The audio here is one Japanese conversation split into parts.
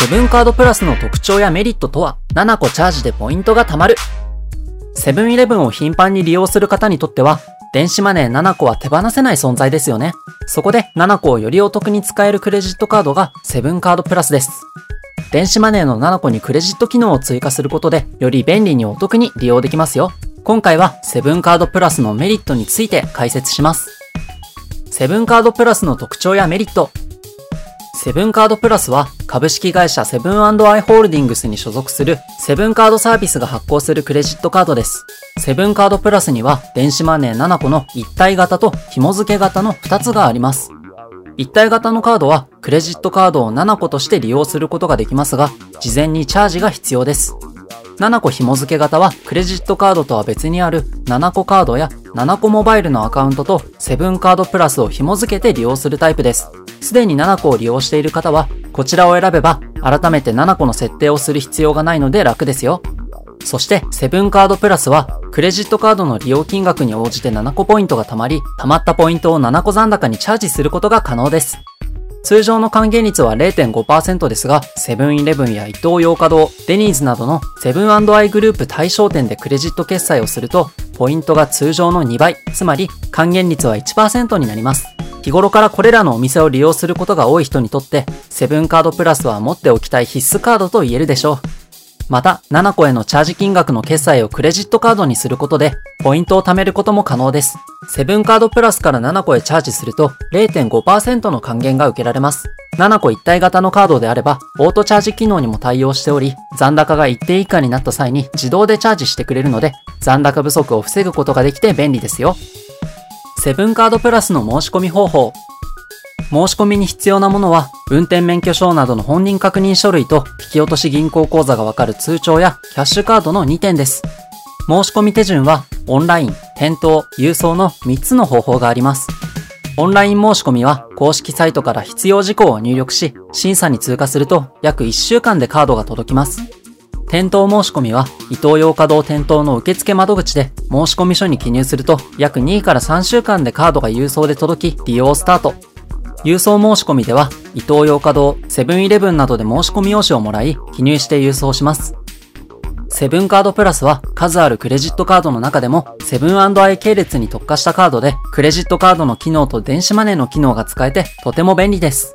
セブンカードプラスの特徴やメリットとは、7個チャージでポイントが貯まる。セブンイレブンを頻繁に利用する方にとっては、電子マネー7個は手放せない存在ですよね。そこで7個をよりお得に使えるクレジットカードがセブンカードプラスです。電子マネーの7個にクレジット機能を追加することで、より便利にお得に利用できますよ。今回はセブンカードプラスのメリットについて解説します。セブンカードプラスの特徴やメリット。セブンカードプラスは株式会社セブンアイ・ホールディングスに所属するセブンカードサービスが発行するクレジットカードです。セブンカードプラスには電子マネー7個の一体型と紐付け型の2つがあります。一体型のカードはクレジットカードを7個として利用することができますが、事前にチャージが必要です。7個紐付け型はクレジットカードとは別にある7個カードや7個モバイルのアカウントとセブンカードプラスを紐付けて利用するタイプです。すでに7個を利用している方は、こちらを選べば改めて7個の設定をする必要がないので楽ですよ。そして、セブンカードプラスは、クレジットカードの利用金額に応じて7個ポイントが貯まり、貯まったポイントを7個残高にチャージすることが可能です。通常の還元率は0.5%ですが、セブンイレブンや伊東洋華堂、デニーズなどのセブンアイグループ対象店でクレジット決済をすると、ポイントが通常の2倍、つまり還元率は1%になります。日頃からこれらのお店を利用することが多い人にとって、セブンカードプラスは持っておきたい必須カードと言えるでしょう。また、7個へのチャージ金額の決済をクレジットカードにすることで、ポイントを貯めることも可能です。セブンカードプラスから7個へチャージすると、0.5%の還元が受けられます。7個一体型のカードであれば、オートチャージ機能にも対応しており、残高が一定以下になった際に自動でチャージしてくれるので、残高不足を防ぐことができて便利ですよ。セブンカードプラスの申し込み方法。申し込みに必要なものは、運転免許証などの本人確認書類と、引き落とし銀行口座がわかる通帳や、キャッシュカードの2点です。申し込み手順は、オンライン、店頭、郵送の3つの方法があります。オンライン申し込みは、公式サイトから必要事項を入力し、審査に通過すると、約1週間でカードが届きます。店頭申し込みは、伊東洋華堂店頭の受付窓口で申し込み書に記入すると、約2位から3週間でカードが郵送で届き、利用スタート。郵送申し込みでは、伊東洋華堂、セブンイレブンなどで申し込み用紙をもらい、記入して郵送します。セブンカードプラスは数あるクレジットカードの中でもセブンアイ系列に特化したカードでクレジットカードの機能と電子マネーの機能が使えてとても便利です。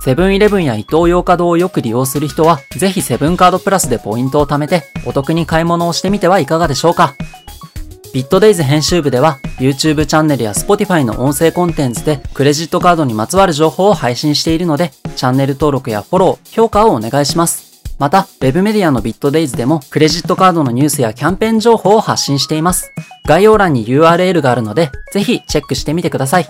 セブンイレブンや伊東洋華堂をよく利用する人はぜひセブンカードプラスでポイントを貯めてお得に買い物をしてみてはいかがでしょうか。ビットデイズ編集部では YouTube チャンネルや Spotify の音声コンテンツでクレジットカードにまつわる情報を配信しているので、チャンネル登録やフォロー、評価をお願いします。また、Web メディアのビットデイズでもクレジットカードのニュースやキャンペーン情報を発信しています。概要欄に URL があるので、ぜひチェックしてみてください。